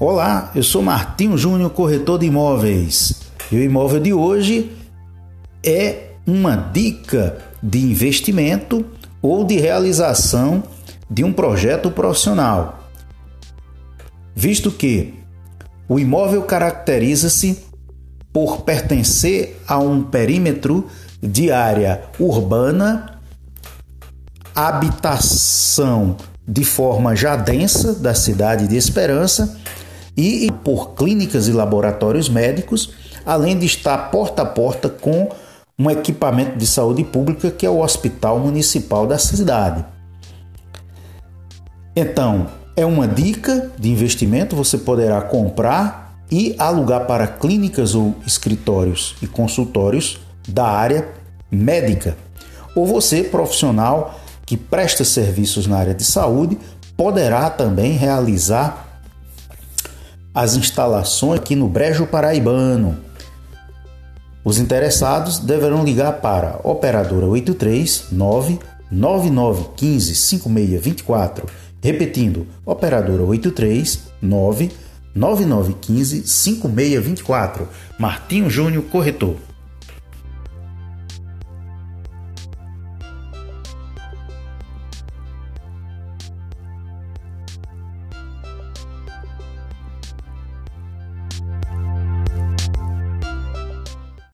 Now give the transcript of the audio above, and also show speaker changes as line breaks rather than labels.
Olá, eu sou Martinho Júnior, corretor de imóveis. E o imóvel de hoje é uma dica de investimento ou de realização de um projeto profissional. Visto que o imóvel caracteriza-se por pertencer a um perímetro de área urbana, habitação de forma já densa da cidade de Esperança e por clínicas e laboratórios médicos, além de estar porta a porta com um equipamento de saúde pública que é o Hospital Municipal da cidade. Então, é uma dica de investimento, você poderá comprar e alugar para clínicas ou escritórios e consultórios da área médica. Ou você, profissional que presta serviços na área de saúde, poderá também realizar as instalações aqui no Brejo Paraibano. Os interessados deverão ligar para operadora 839 9915 5624, repetindo, operadora 839 9915 5624. Martinho Júnior, corretor.